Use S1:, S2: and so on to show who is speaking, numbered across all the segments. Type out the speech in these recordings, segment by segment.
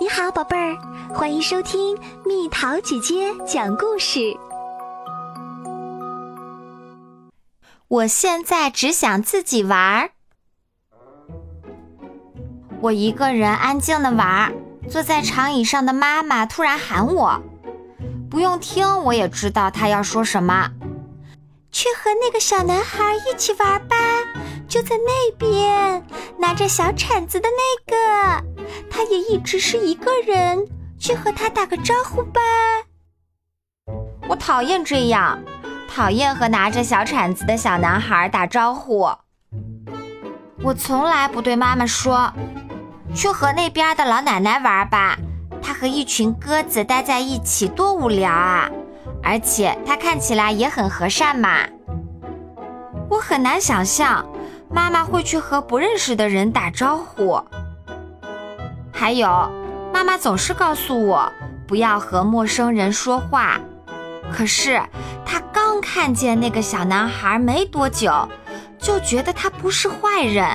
S1: 你好，宝贝儿，欢迎收听蜜桃姐姐讲故事。
S2: 我现在只想自己玩儿。我一个人安静的玩儿，坐在长椅上的妈妈突然喊我，不用听我也知道她要说什么。
S1: 去和那个小男孩一起玩吧，就在那边，拿着小铲子的那个。他也一直是一个人，去和他打个招呼吧。
S2: 我讨厌这样，讨厌和拿着小铲子的小男孩打招呼。我从来不对妈妈说，去和那边的老奶奶玩吧，她和一群鸽子待在一起多无聊啊！而且她看起来也很和善嘛。我很难想象妈妈会去和不认识的人打招呼。还有，妈妈总是告诉我不要和陌生人说话。可是她刚看见那个小男孩没多久，就觉得他不是坏人，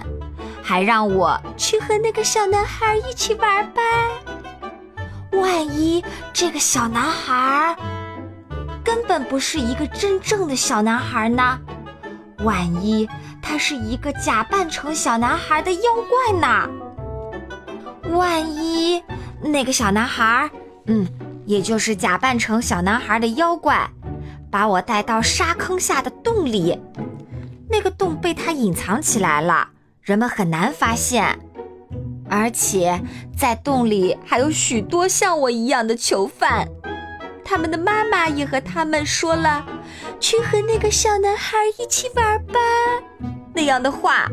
S2: 还让我
S1: 去和那个小男孩一起玩吧。万一这个小男孩根本不是一个真正的小男孩呢？万一他是一个假扮成小男孩的妖怪呢？
S2: 万一那个小男孩，嗯，也就是假扮成小男孩的妖怪，把我带到沙坑下的洞里，那个洞被他隐藏起来了，人们很难发现，而且在洞里还有许多像我一样的囚犯，
S1: 他们的妈妈也和他们说了，去和那个小男孩一起玩吧。
S2: 那样的话，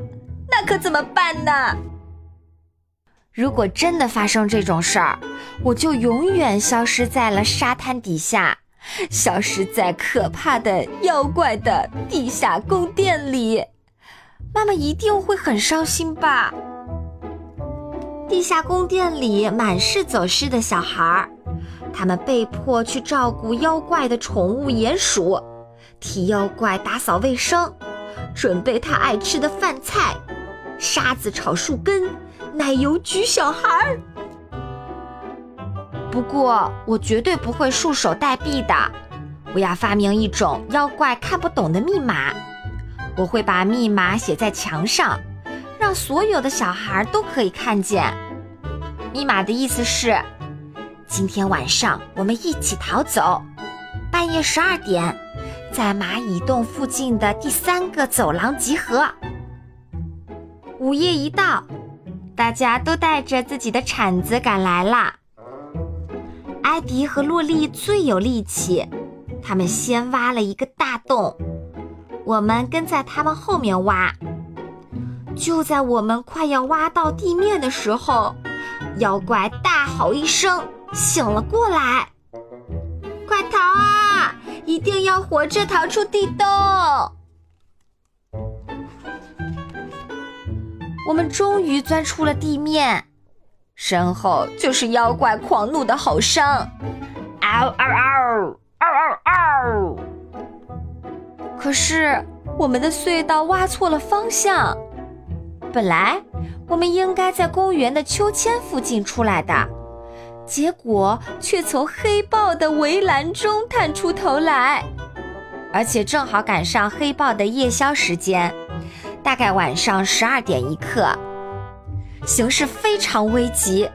S2: 那可怎么办呢？如果真的发生这种事儿，我就永远消失在了沙滩底下，消失在可怕的妖怪的地下宫殿里。妈妈一定会很伤心吧？地下宫殿里满是走失的小孩儿，他们被迫去照顾妖怪的宠物鼹鼠，替妖怪打扫卫生，准备他爱吃的饭菜——沙子炒树根。奶油焗小孩儿。不过我绝对不会束手待毙的，我要发明一种妖怪看不懂的密码。我会把密码写在墙上，让所有的小孩都可以看见。密码的意思是：今天晚上我们一起逃走。半夜十二点，在蚂蚁洞附近的第三个走廊集合。午夜一到。大家都带着自己的铲子赶来了。艾迪和洛丽最有力气，他们先挖了一个大洞，我们跟在他们后面挖。就在我们快要挖到地面的时候，妖怪大吼一声，醒了过来：“快逃啊！一定要活着逃出地洞！”我们终于钻出了地面，身后就是妖怪狂怒的吼声：“嗷嗷嗷，嗷嗷嗷！”可是我们的隧道挖错了方向，本来我们应该在公园的秋千附近出来的，结果却从黑豹的围栏中探出头来，而且正好赶上黑豹的夜宵时间。大概晚上十二点一刻，形势非常危急。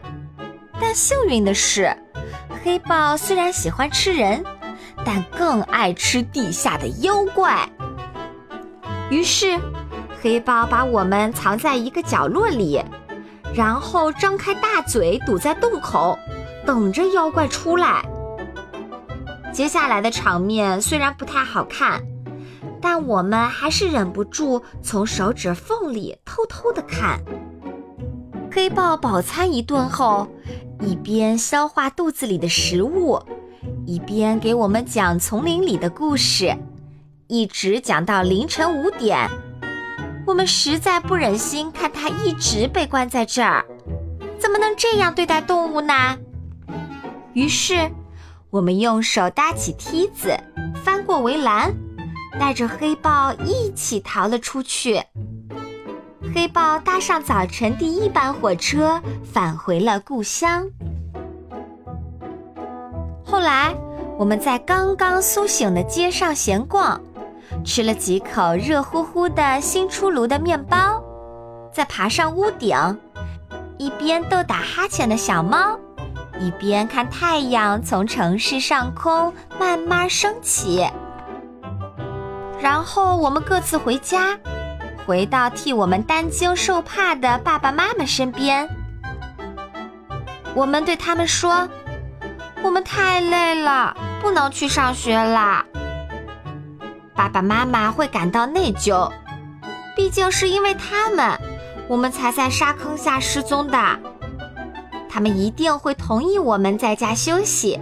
S2: 但幸运的是，黑豹虽然喜欢吃人，但更爱吃地下的妖怪。于是，黑豹把我们藏在一个角落里，然后张开大嘴堵在洞口，等着妖怪出来。接下来的场面虽然不太好看。但我们还是忍不住从手指缝里偷偷的看。黑豹饱餐一顿后，一边消化肚子里的食物，一边给我们讲丛林里的故事，一直讲到凌晨五点。我们实在不忍心看它一直被关在这儿，怎么能这样对待动物呢？于是，我们用手搭起梯子，翻过围栏。带着黑豹一起逃了出去。黑豹搭上早晨第一班火车，返回了故乡。后来，我们在刚刚苏醒的街上闲逛，吃了几口热乎乎的新出炉的面包，再爬上屋顶，一边逗打哈欠的小猫，一边看太阳从城市上空慢慢升起。然后我们各自回家，回到替我们担惊受怕的爸爸妈妈身边。我们对他们说：“我们太累了，不能去上学啦。”爸爸妈妈会感到内疚，毕竟是因为他们，我们才在沙坑下失踪的。他们一定会同意我们在家休息，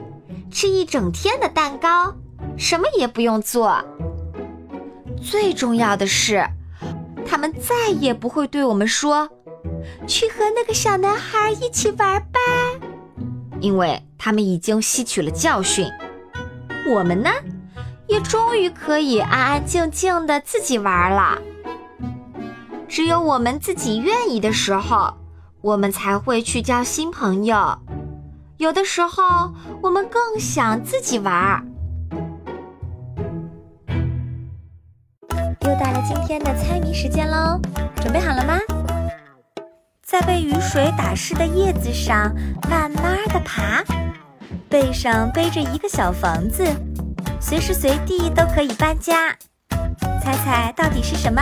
S2: 吃一整天的蛋糕，什么也不用做。最重要的是，他们再也不会对我们说：“去和那个小男孩一起玩吧。”因为他们已经吸取了教训。我们呢，也终于可以安安静静的自己玩了。只有我们自己愿意的时候，我们才会去交新朋友。有的时候，我们更想自己玩儿。又。到了今天的猜谜时间喽，准备好了吗？在被雨水打湿的叶子上慢慢的爬，背上背着一个小房子，随时随地都可以搬家。猜猜到底是什么？